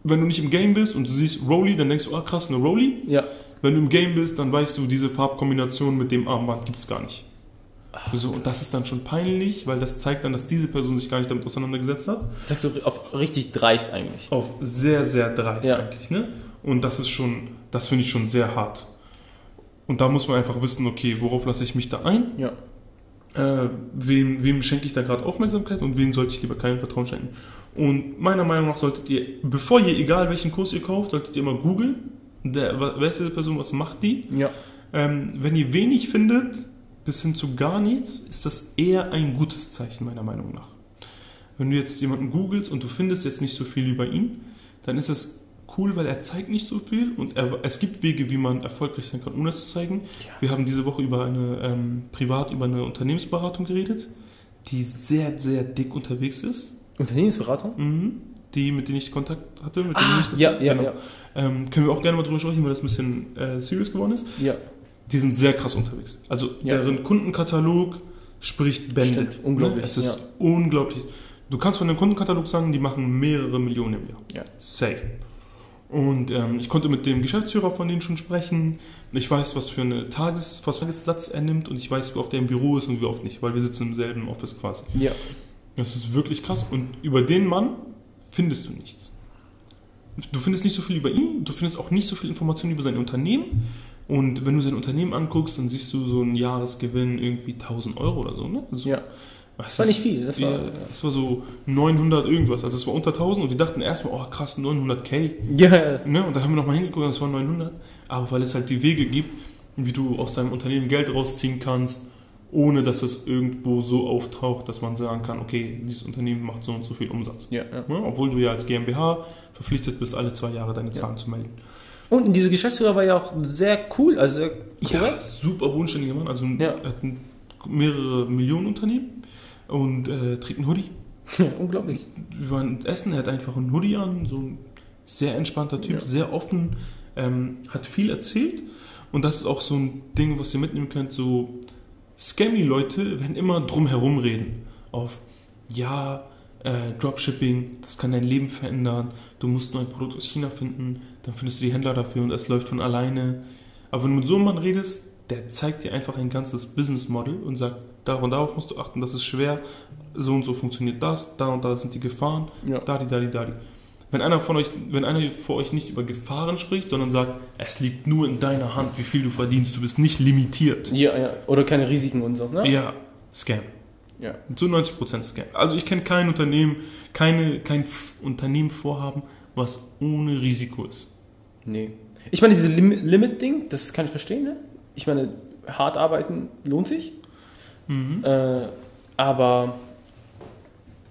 wenn du nicht im Game bist und du siehst Rolly, dann denkst du, ah krass, eine Rolly. Ja. Wenn du im Game bist, dann weißt du, diese Farbkombination mit dem Armband gibt es gar nicht. So, und das ist dann schon peinlich, weil das zeigt dann, dass diese Person sich gar nicht damit auseinandergesetzt hat. Das sagst du auf richtig dreist eigentlich. Auf sehr, sehr dreist Ja. eigentlich, ne? Und das ist schon, das finde ich schon sehr hart. Und da muss man einfach wissen, okay, worauf lasse ich mich da ein? Ja. Äh, wem, wem schenke ich da gerade Aufmerksamkeit und wem sollte ich lieber kein Vertrauen schenken? Und meiner Meinung nach solltet ihr, bevor ihr, egal welchen Kurs ihr kauft, solltet ihr mal googeln, wer ist diese Person, was macht die? Ja. Ähm, wenn ihr wenig findet, bis hin zu gar nichts, ist das eher ein gutes Zeichen, meiner Meinung nach. Wenn du jetzt jemanden googelst und du findest jetzt nicht so viel über ihn, dann ist es cool, weil er zeigt nicht so viel und er, es gibt Wege, wie man erfolgreich sein kann, ohne es zu zeigen. Ja. Wir haben diese Woche über eine, ähm, privat über eine Unternehmensberatung geredet, die sehr, sehr dick unterwegs ist. Unternehmensberatung? Mhm. Die, mit denen ich Kontakt hatte. Mit Ah, Jungs. ja, ja, Genau. ja. Ähm, können wir auch gerne mal drüber sprechen, weil das ein bisschen äh, serious geworden ist. Ja. Die sind sehr krass unterwegs. Also Ja. deren Kundenkatalog spricht Bände. Stimmt, unglaublich, Ne? Es ist ja. unglaublich. Du kannst von dem Kundenkatalog sagen, die machen mehrere Millionen im Jahr. Ja. Safe. Und ähm, ich konnte mit dem Geschäftsführer von denen schon sprechen. Ich weiß, was für eine Tages, was für einen Tagessatz er nimmt und ich weiß, wie oft er im Büro ist und wie oft nicht, weil wir sitzen im selben Office quasi. Ja. Das ist wirklich krass. Und über den Mann findest du nichts. Du findest nicht so viel über ihn, du findest auch nicht so viel Informationen über sein Unternehmen. Und wenn du sein Unternehmen anguckst, dann siehst du so einen Jahresgewinn irgendwie 1000 Euro oder so. Ne? Also, Ja. das war nicht viel. Das war, ja, das war so 900 irgendwas. Also es war unter 1000 und wir dachten erstmal, oh krass, 900k. ja. Ne? Und dann haben wir nochmal hingeguckt und es waren 900. Aber weil es halt die Wege gibt, wie du aus deinem Unternehmen Geld rausziehen kannst, ohne dass es irgendwo so auftaucht, dass man sagen kann, okay, dieses Unternehmen macht so und so viel Umsatz. Ja, ja. Ne? Obwohl du ja als GmbH verpflichtet bist, alle zwei Jahre deine Zahlen zu melden. Und diese Geschäftsführer war ja auch sehr cool, also sehr Ja, korrekt. super bodenständiger Mann. Also Ja. er hat ein, mehrere Millionen Unternehmen und äh, trägt einen Hoodie. Unglaublich. Wir waren essen, er hat einfach einen Hoodie an, so ein sehr entspannter Typ, Ja. sehr offen, ähm, hat viel erzählt. Und das ist auch so ein Ding, was ihr mitnehmen könnt, so Scammy-Leute werden immer drum herum reden. Auf, ja, äh, Dropshipping, das kann dein Leben verändern, du musst nur ein Produkt aus China finden, dann findest du die Händler dafür und es läuft von alleine. Aber wenn du mit so einem Mann redest, der zeigt dir einfach ein ganzes Business Model und sagt, darauf und darauf musst du achten, das ist schwer, so und so funktioniert das, da und da sind die Gefahren, Ja. da die, da die, da die. Wenn einer von euch, wenn einer vor euch nicht über Gefahren spricht, sondern sagt, es liegt nur in deiner Hand, wie viel du verdienst, du bist nicht limitiert. Ja, ja. Oder keine Risiken und so, ne? Ja, Scam. Ja. Zu 90% Scam. Also ich kenne kein Unternehmen, keine, kein Unternehmen vorhaben, was ohne Risiko ist. Nee. Ich meine, dieses Lim Limit-Ding, das kann ich verstehen, ne? Ich meine, hart arbeiten lohnt sich. Mhm. Äh, aber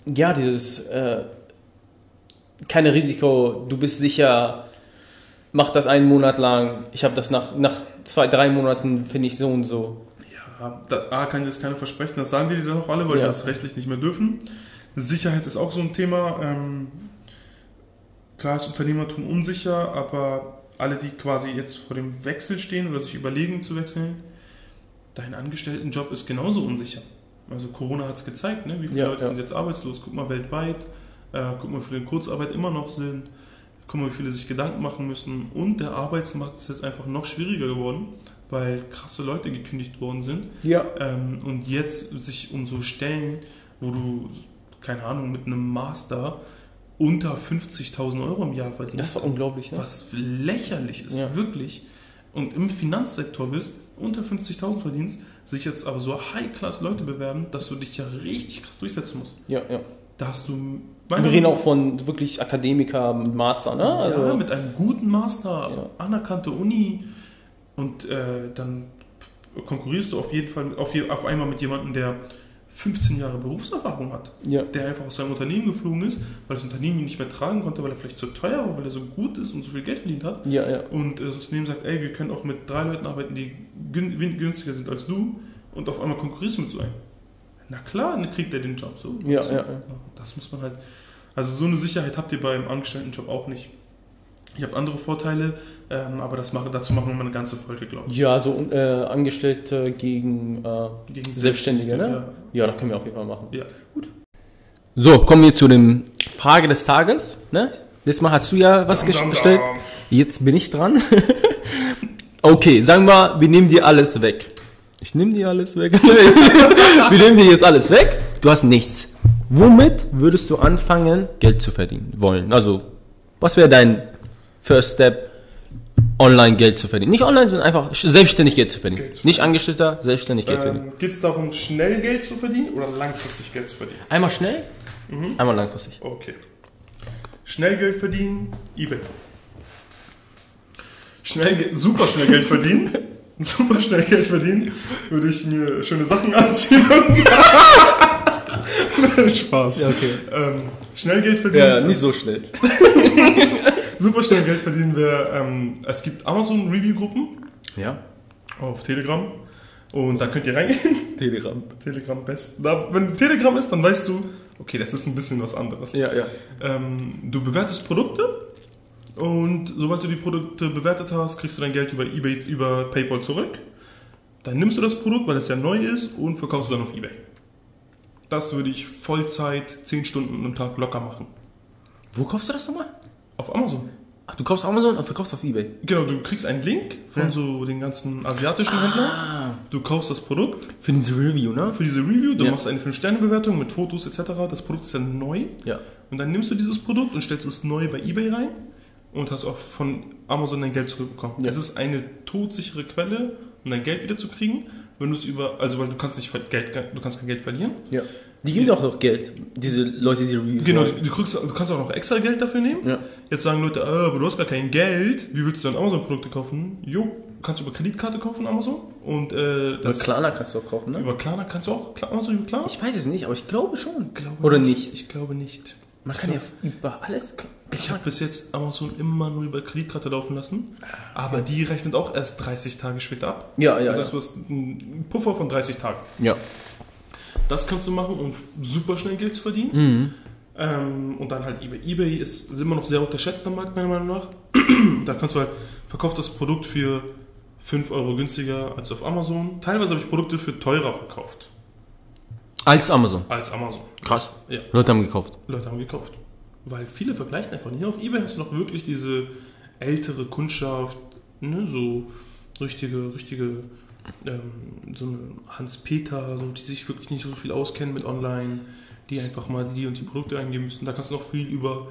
ja, dieses äh, keine Risiko, du bist sicher, mach das einen Monat lang, ich habe das nach, nach zwei, drei Monaten, finde ich so und so. Ja, da A, kann ich jetzt keine versprechen, das sagen die dir dann auch alle, weil Ja. die das rechtlich nicht mehr dürfen. Sicherheit ist auch so ein Thema. Ähm, klar ist Unternehmertum unsicher, aber alle, die quasi jetzt vor dem Wechsel stehen oder sich überlegen zu wechseln, dein Angestelltenjob ist genauso unsicher. Also Corona hat es gezeigt, ne? wie viele Ja, Leute ja. sind jetzt arbeitslos. Guck mal weltweit, äh, guck mal, wie viele in Kurzarbeit immer noch sind. Guck mal, wie viele sich Gedanken machen müssen. Und der Arbeitsmarkt ist jetzt einfach noch schwieriger geworden, weil krasse Leute gekündigt worden sind. Ja. Ähm, und jetzt sich um so Stellen, wo du, keine Ahnung, mit einem Master unter 50.000 Euro im Jahr verdienst. Das war unglaublich, ne? was lächerlich ist, Ja. wirklich. Und im Finanzsektor bist, unter 50.000 verdienst, sich jetzt aber so High-Class-Leute bewerben, dass du dich ja richtig krass durchsetzen musst. Ja, ja. Da hast du. Wir reden auch von wirklich Akademiker mit Master, ne? Ja, Also, mit einem guten Master, Ja. anerkannte Uni und äh, dann konkurrierst du auf jeden Fall auf, auf einmal mit jemandem, der 15 Jahre Berufserfahrung hat, ja. der einfach aus seinem Unternehmen geflogen ist, weil das Unternehmen ihn nicht mehr tragen konnte, weil er vielleicht zu teuer war, weil er so gut ist und so viel Geld verdient hat. Ja, ja. Und äh, das Unternehmen sagt, ey, wir können auch mit drei Leuten arbeiten, die günstiger sind als du und auf einmal konkurrierst du mit so einem. Na klar, dann kriegt er den Job so. Ja, so. ja, ja. Das muss man halt. Also so eine Sicherheit habt ihr beim Angestelltenjob auch nicht. Ich habe andere Vorteile, ähm, aber das mache, dazu machen wir mal eine ganze Folge, glaube ich. Ja, so äh, Angestellte gegen äh, Gegen Selbstständige, ne? Ja, das können wir auf jeden Fall machen. Ja. So, kommen wir zu dem Frage des Tages. Ne? Letztes Mal hast du ja was gestellt. Jetzt bin ich dran. okay, sagen wir, wir nehmen dir alles weg. Ich nehme dir alles weg. wir nehmen dir jetzt alles weg. Du hast nichts. Womit würdest du anfangen, Geld zu verdienen wollen? Also, was wäre dein First Step, online Geld zu verdienen? Nicht online, sondern einfach selbstständig Geld zu verdienen. Geld zu Nicht Angestellter, selbstständig Geld zu verdienen. Ähm, Geht es darum, schnell Geld zu verdienen oder langfristig Geld zu verdienen? Einmal schnell, einmal langfristig. Okay. Schnell Geld verdienen, eBay. Schnell, super schnell Geld verdienen, super schnell Geld verdienen, würde ich mir schöne Sachen anziehen. Spaß. okay. Ähm, schnell Geld verdienen. Ja, nicht so schnell. Super schnell Geld verdienen wäre, ähm, es gibt Amazon Review Gruppen Ja. auf Telegram und da könnt ihr reingehen. Telegram. Telegram best. Da, wenn Telegram ist, dann weißt du, okay, das ist ein bisschen was anderes. Ja, ja. Ähm, du bewertest Produkte und sobald du die Produkte bewertet hast, kriegst du dein Geld über eBay, über PayPal zurück. Dann nimmst du das Produkt, weil es ja neu ist, und verkaufst es dann auf eBay. Das würde ich Vollzeit 10 Stunden am Tag locker machen. Wo kaufst du das nochmal? Auf Amazon. Ach, du kaufst auf Amazon und verkaufst auf Ebay. Genau, du kriegst einen Link von so den ganzen asiatischen Händlern. Ah. Du kaufst das Produkt Für diese Review, ne? für diese Review, du Ja. machst eine 5-Sterne-Bewertung mit Fotos etc. Das Produkt ist dann neu. Ja. Und dann nimmst du dieses Produkt und stellst es neu bei eBay rein und hast auch von Amazon dein Geld zurückbekommen. Ja. Es ist eine todsichere Quelle, um dein Geld wieder zu kriegen, wenn du es über, also weil du kannst nicht Geld, du kannst kein Geld verlieren. Ja. Die geben dir auch noch Geld. Diese Leute, die Reviews Genau, du, du, kriegst, du kannst auch noch extra Geld dafür nehmen. Ja. Jetzt sagen Leute, ah, aber du hast gar kein Geld, wie willst du dann Amazon-Produkte kaufen? Jo, kannst du über Kreditkarte kaufen Amazon und äh, Über Klarna kannst du auch kaufen, ne? über Klarna kannst du auch Amazon über Klarna? Ich weiß es nicht, aber ich glaube schon. glaube Oder nicht? Ich glaube nicht. Man kann ja über alles. Ich habe bis jetzt Amazon immer nur über Kreditkarte laufen lassen, aber die rechnet auch erst 30 Tage später ab. Ja, ja. das heißt, ja. du hast einen Puffer von 30 Tagen. ja. Das kannst du machen, um super schnell Geld zu verdienen. Mhm. Ähm, und dann halt eBay. eBay ist, ist immer noch sehr unterschätzt am Markt, meiner Meinung nach. da kannst du halt, verkaufst das Produkt für 5 Euro günstiger als auf Amazon. Teilweise habe ich Produkte für teurer verkauft Als Amazon. als Amazon. Krass. Ja. Leute haben gekauft. Leute haben gekauft. Weil viele vergleichen einfach nicht. Auf Ebay hast du noch wirklich diese ältere Kundschaft, ne, so richtige, richtige, ähm, so eine Hans-Peter, so, die sich wirklich nicht so viel auskennen mit Online, die einfach mal die und die Produkte eingeben müssen. Da kannst du noch viel über,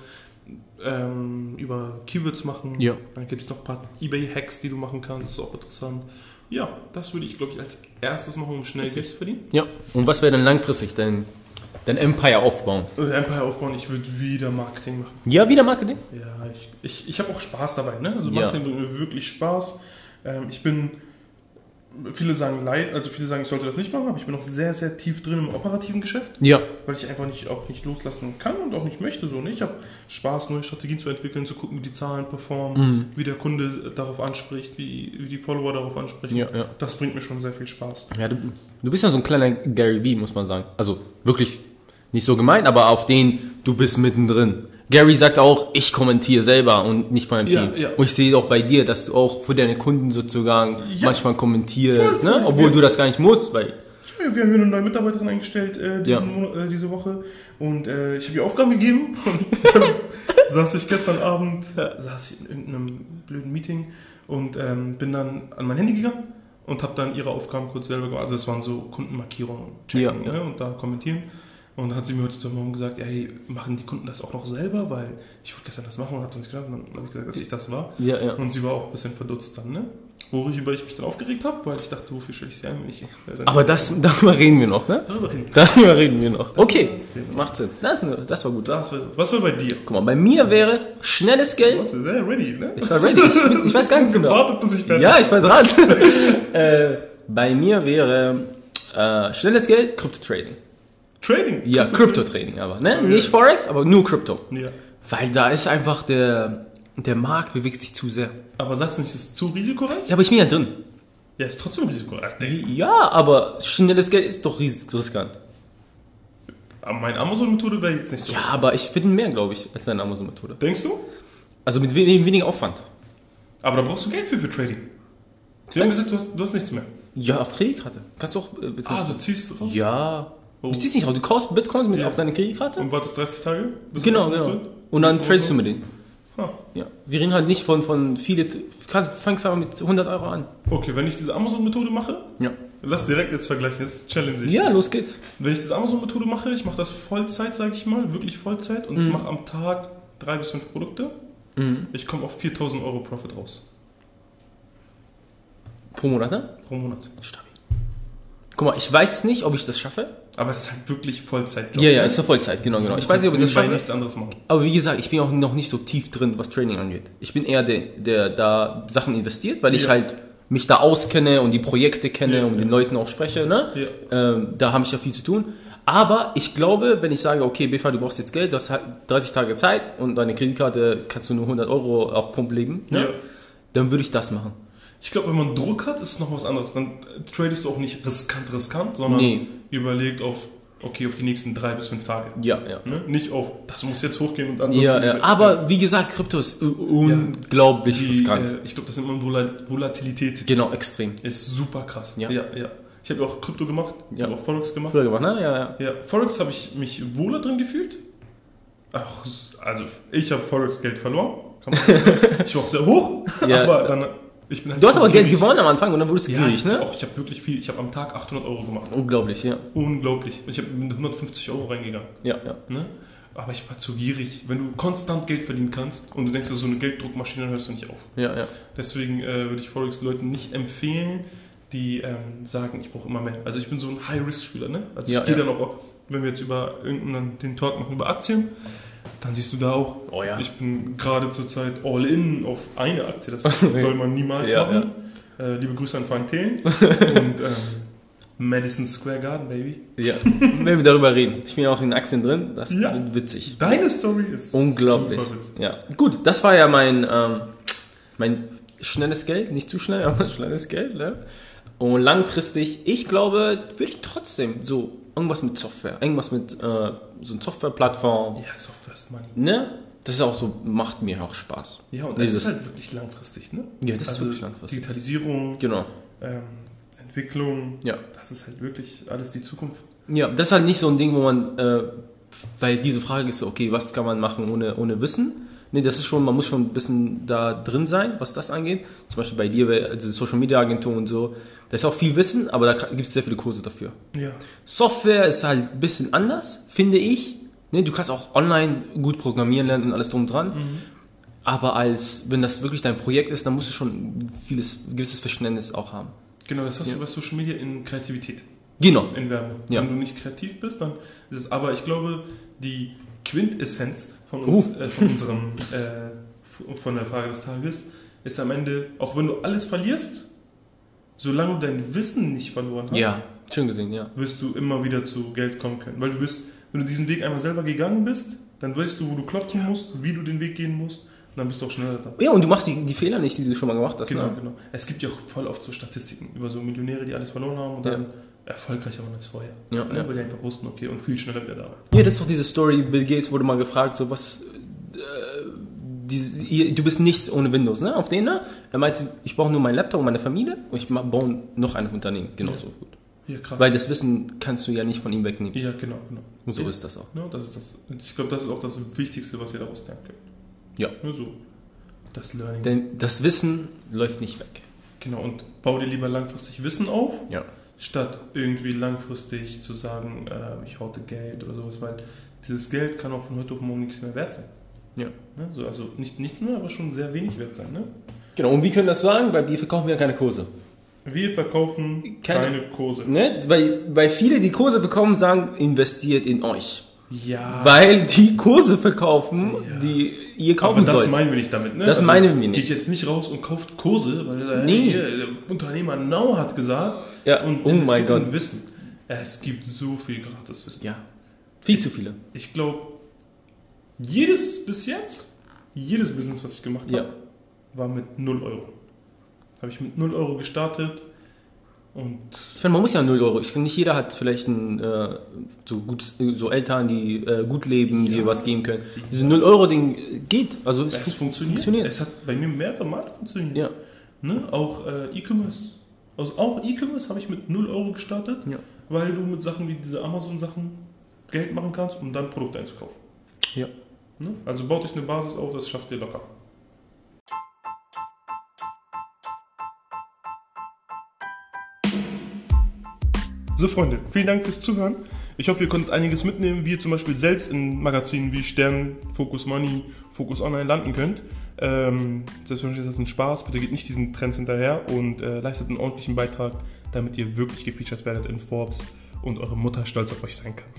ähm, über Keywords machen. Ja. Dann gibt es noch ein paar Ebay-Hacks, die du machen kannst. Das ist auch interessant. Ja, das würde ich, glaube ich, als erstes machen, um schnell Geld zu verdienen. Ja. Und was wäre dann langfristig dein, dein Empire aufbauen? Oder Empire aufbauen, ich würde wieder Marketing machen. Ja, wieder Marketing? Ja, ich, ich, ich habe auch Spaß dabei. Ne? Also Ja. Marketing bringt mir wirklich Spaß. Ähm, ich bin, viele sagen leid, also viele sagen, ich sollte das nicht machen, aber ich bin auch sehr, sehr tief drin im operativen Geschäft, Ja. weil ich einfach nicht, auch nicht loslassen kann und auch nicht möchte. So. Ne? Ich habe Spaß, neue Strategien zu entwickeln, zu gucken, wie die Zahlen performen, Mhm. wie der Kunde darauf anspricht, wie, wie die Follower darauf ansprechen. Ja, ja. Das bringt mir schon sehr viel Spaß. Ja, du, du bist ja so ein kleiner Gary Vee, muss man sagen. Also wirklich nicht so gemein, aber auf den du bist mittendrin. Gary sagt auch, ich kommentiere selber und nicht von einem Ja, Team. ja. Und ich sehe auch bei dir, dass du auch für deine Kunden sozusagen Ja. manchmal kommentierst, ne? obwohl Ja. du das gar nicht musst, weil Wir haben hier eine neue Mitarbeiterin eingestellt äh. Monat, äh, diese Woche und äh, ich habe ihr Aufgaben gegeben und dann saß ich gestern Abend, saß ich in irgendeinem blöden Meeting und ähm, bin dann an mein Handy gegangen und habe dann ihre Aufgaben kurz selber gemacht. Also es waren so Kundenmarkierungen, checken. Ne, und da kommentieren. Und dann hat sie mir heute Morgen gesagt, hey, machen die Kunden das auch noch selber? Weil ich wollte gestern das machen und habe es nicht gedacht. Und dann habe ich gesagt, dass ich das war. Ja, ja. Und sie war auch ein bisschen verdutzt dann, ne? Worüber ich mich dann aufgeregt habe, weil ich dachte, wofür stelle ich sie ein, wenn ich... äh, Aber das, darüber reden wir noch, ne? Darüber reden. Darüber reden wir noch. Okay, macht Sinn. Das, das war gut. Das war, was war bei dir? Guck mal, bei mir wäre schnelles Geld. Was ist sehr ready, ne? Ich war ready. Ich, ich weiß ganz genau. gewartet, bis ich fertig Ja, ich war dran. äh, bei mir wäre äh, schnelles Geld, Krypto-Trading. Trading. Ja, Krypto-Trading aber, ne? Nicht Forex, aber nur Krypto. Ja. Weil da ist einfach der, der Markt bewegt sich zu sehr. Aber sagst du nicht, das ist zu risikoreich? Ja, aber ich bin ja drin. Ja, ist trotzdem risikoreich. Ja, aber schnelles Geld ist doch ris- riskant. Aber meine Amazon-Methode wäre jetzt nicht so. Ja, aber ich finde mehr, glaube ich, als deine Amazon-Methode. Denkst du? Also mit wenig, weniger Aufwand. Aber da brauchst du Geld für, für Trading. Wir haben gesagt, du hast, du hast nichts mehr. Ja, auf Kreditkarte. Kannst du auch äh, Ah, du ziehst raus? Ja. Oh. Du ziehst nicht raus, du kaufst Bitcoins mit Ja. auf deine Kreditkarte. Und wartest 30 Tage? bis Genau, genau. abgeholt? Und dann tradest so? du mit denen. Ah. Ja. Wir reden halt nicht von, von viele, kannst, fängst aber mit 100 Euro an. Okay, wenn ich diese Amazon-Methode mache, Ja. lass direkt jetzt vergleichen, jetzt challenge ich. Ja, los geht's. Wenn ich diese Amazon-Methode mache, ich mache das Vollzeit, sage ich mal, wirklich Vollzeit und Mhm. mache am Tag drei bis fünf Produkte. Ich komme auf 4000 Euro Profit raus Pro Monat, ne? pro Monat. Stabil. Guck mal, ich weiß nicht, ob ich das schaffe. Aber es ist halt wirklich Vollzeit. Ja, ja, ist ja Vollzeit, genau, genau. Ich weiß nicht, ob ich das schaffe. nichts anderes machen. Aber wie gesagt, ich bin auch noch nicht so tief drin, was Training angeht. Ich bin eher der, der da Sachen investiert, weil ich Ja. halt mich da auskenne und die Projekte kenne Ja, und mit den ja. Leuten auch spreche. Ne? Ähm, da habe ich ja viel zu tun. Aber ich glaube, wenn ich sage, okay, BFA, du brauchst jetzt Geld, du hast halt 30 Tage Zeit und deine Kreditkarte kannst du nur 100 Euro auf Pump legen, ne? Dann würde ich das machen. Ich glaube, wenn man Druck hat, ist es noch was anderes. Dann äh, tradest du auch nicht riskant, riskant, sondern Nee. überlegt auf, okay, auf die nächsten drei bis fünf Tage. Ja, ja. Ne? Nicht auf, das muss jetzt hochgehen und ansonsten. Ja, nicht ja. mehr. Aber wie gesagt, Krypto ist unglaublich Die, riskant. äh, ich glaube, das nennt man Vola Volatilität. genau, extrem. Ist super krass. Ja. ja, ja. Ich habe ja auch Krypto gemacht, ich Ja. habe auch Forex gemacht. Früher gemacht, ne? Ja, ja. Ja, Forex habe ich mich wohler drin gefühlt. Ach, also ich habe Forex Geld verloren. Kann man nicht sagen. ich war auch sehr hoch, Ja. aber dann ich bin halt Du hast aber Geld gewonnen am Anfang und dann wurdest du Ja, gierig, ne? Auch, ich habe wirklich viel. Ich habe am Tag 800 Euro gemacht. Unglaublich, ja. Unglaublich. Und ich habe mit 150 Euro reingegangen. Ja, ja. Ne? Aber ich war zu gierig. Wenn du konstant Geld verdienen kannst und du denkst, das ist so eine Gelddruckmaschine, dann hörst du nicht auf. Ja, ja. Deswegen äh, würde ich Forex-Leuten nicht empfehlen, die ähm, sagen, ich brauche immer mehr. Also ich bin so ein High-Risk-Spieler. Ne? Also Ja, ich gehe ja. dann auch, wenn wir jetzt über irgendeinen den Talk machen über Aktien, dann siehst du da auch, Oh ja. ich bin gerade zurzeit all in auf eine Aktie. Das soll man niemals Ja, machen. Äh, liebe Grüße an Frank Thelen und ähm, Madison Square Garden, Baby. Ja, wenn wir darüber reden. Ich bin ja auch in Aktien drin, das Ja. wird witzig. Deine Story ist Unglaublich. super witzig. Ja, gut, das war ja mein, ähm, mein schnelles Geld, nicht zu schnell, aber schnelles Geld. Ne? Und langfristig, ich glaube, würde ich trotzdem so irgendwas mit Software, irgendwas mit äh, so einer Softwareplattform, Ja, Software ist Money. ne? Das ist auch so, macht mir auch Spaß. Ja, und das Dieses- ist halt wirklich langfristig, ne? Ja, das ist wirklich langfristig. Digitalisierung, Genau. ähm, Entwicklung, Ja. das ist halt wirklich alles die Zukunft. Ja, das ist halt nicht so ein Ding, wo man, äh, weil diese Frage ist so, okay, was kann man machen ohne, ohne Wissen? Nee, das ist schon, man muss schon ein bisschen da drin sein, was das angeht. Zum Beispiel bei dir, also Social Media Agentur und so. Da ist auch viel Wissen, aber da gibt es sehr viele Kurse dafür. Ja. Software ist halt ein bisschen anders, finde ich. Ne, du kannst auch online gut programmieren lernen und alles drum dran. Aber als, wenn das wirklich dein Projekt ist, dann musst du schon vieles, ein gewisses Verständnis auch haben. Genau, das hast Ja. du bei Social Media in Kreativität, Genau. in Werbung. Ja. Wenn du nicht kreativ bist, dann ist es, aber ich glaube, die Quintessenz von, uns, Uh. äh, von unserem, äh, von der Frage des Tages ist am Ende, auch wenn du alles verlierst, solange du dein Wissen nicht verloren hast, Ja, schön gesehen, ja. wirst du immer wieder zu Geld kommen können. Weil du wirst, wenn du diesen Weg einmal selber gegangen bist, dann weißt du, wo du klopfen musst, wie du den Weg gehen musst, und dann bist du auch schneller da. Ja, und du machst die, die Fehler nicht, die du schon mal gemacht hast. Genau, Ne? genau. Es gibt ja auch voll oft so Statistiken über so Millionäre, die alles verloren haben und dann erfolgreicher waren als vorher. Ja, ja. Weil die einfach wussten, okay, und viel schneller wieder da waren. Ja, das ist doch diese Story, Bill Gates wurde mal gefragt, so was, äh, ihr, du bist nichts ohne Windows, ne? Auf den, ne? Er meinte, ich brauche nur meinen Laptop und meine Familie und ich baue noch ein Unternehmen, genauso gut. Ja, krass. Weil das Wissen kannst du ja nicht von ihm wegnehmen. ja, genau, genau. Und so ja. ist das auch. Ja, das ist das. Ich glaube, das ist auch das Wichtigste, was ihr daraus lernen könnt. Ja. Nur so. Das Learning. Denn das Wissen läuft nicht weg. genau, und bau dir lieber langfristig Wissen auf, Ja. statt irgendwie langfristig zu sagen, äh, ich horte Geld oder sowas, weil dieses Geld kann auch von heute auf morgen nichts mehr wert sein. Ja. Ne? So, also nicht, nicht nur, aber schon sehr wenig wert sein. Ne? Genau, und wie können wir das sagen? Weil wir verkaufen ja keine Kurse. Wir verkaufen Keine- keine, Kurse. Ne? Weil, weil viele, die Kurse bekommen, sagen, investiert in euch. Ja, Weil die Kurse verkaufen, Ja. die ihr kaufen aber das sollt. meinen wir nicht damit. Ne? Das meinen wir nicht. Geht jetzt nicht raus und kauft Kurse, weil der, Nee. hier, der Unternehmer Now hat gesagt. Ja, und oh mein Gott. Wissen. Es gibt so viel Gratiswissen. Ja, viel zu viele. Ich glaube, jedes bis jetzt, jedes Business, was ich gemacht habe, Ja. war mit 0 Euro. Habe ich mit 0 Euro gestartet und Ich meine, man muss ja 0 Euro. Ich, nicht jeder hat vielleicht ein, äh, so, gut, so Eltern, die äh, gut leben, die Ja. was geben können. Diese 0 Euro Ding geht. Also es, es fu- funktioniert. funktioniert. Es hat bei mir mehrere Mal funktioniert. Ja. Ne? Auch äh, E-Commerce. Also auch E-Commerce habe ich mit 0 Euro gestartet, Ja. weil du mit Sachen wie diese Amazon-Sachen Geld machen kannst, um dann Produkte einzukaufen. Ja. Ne? Also baut euch eine Basis auf, das schafft ihr locker. So Freunde, vielen Dank fürs Zuhören. Ich hoffe, ihr konntet einiges mitnehmen, wie ihr zum Beispiel selbst in Magazinen wie Stern, Focus Money, Focus Online landen könnt. Ähm, selbstverständlich ist das ein Spaß. Bitte geht nicht diesen Trends hinterher und äh, leistet einen ordentlichen Beitrag, damit ihr wirklich gefeatured werdet in Forbes und eure Mutter stolz auf euch sein kann.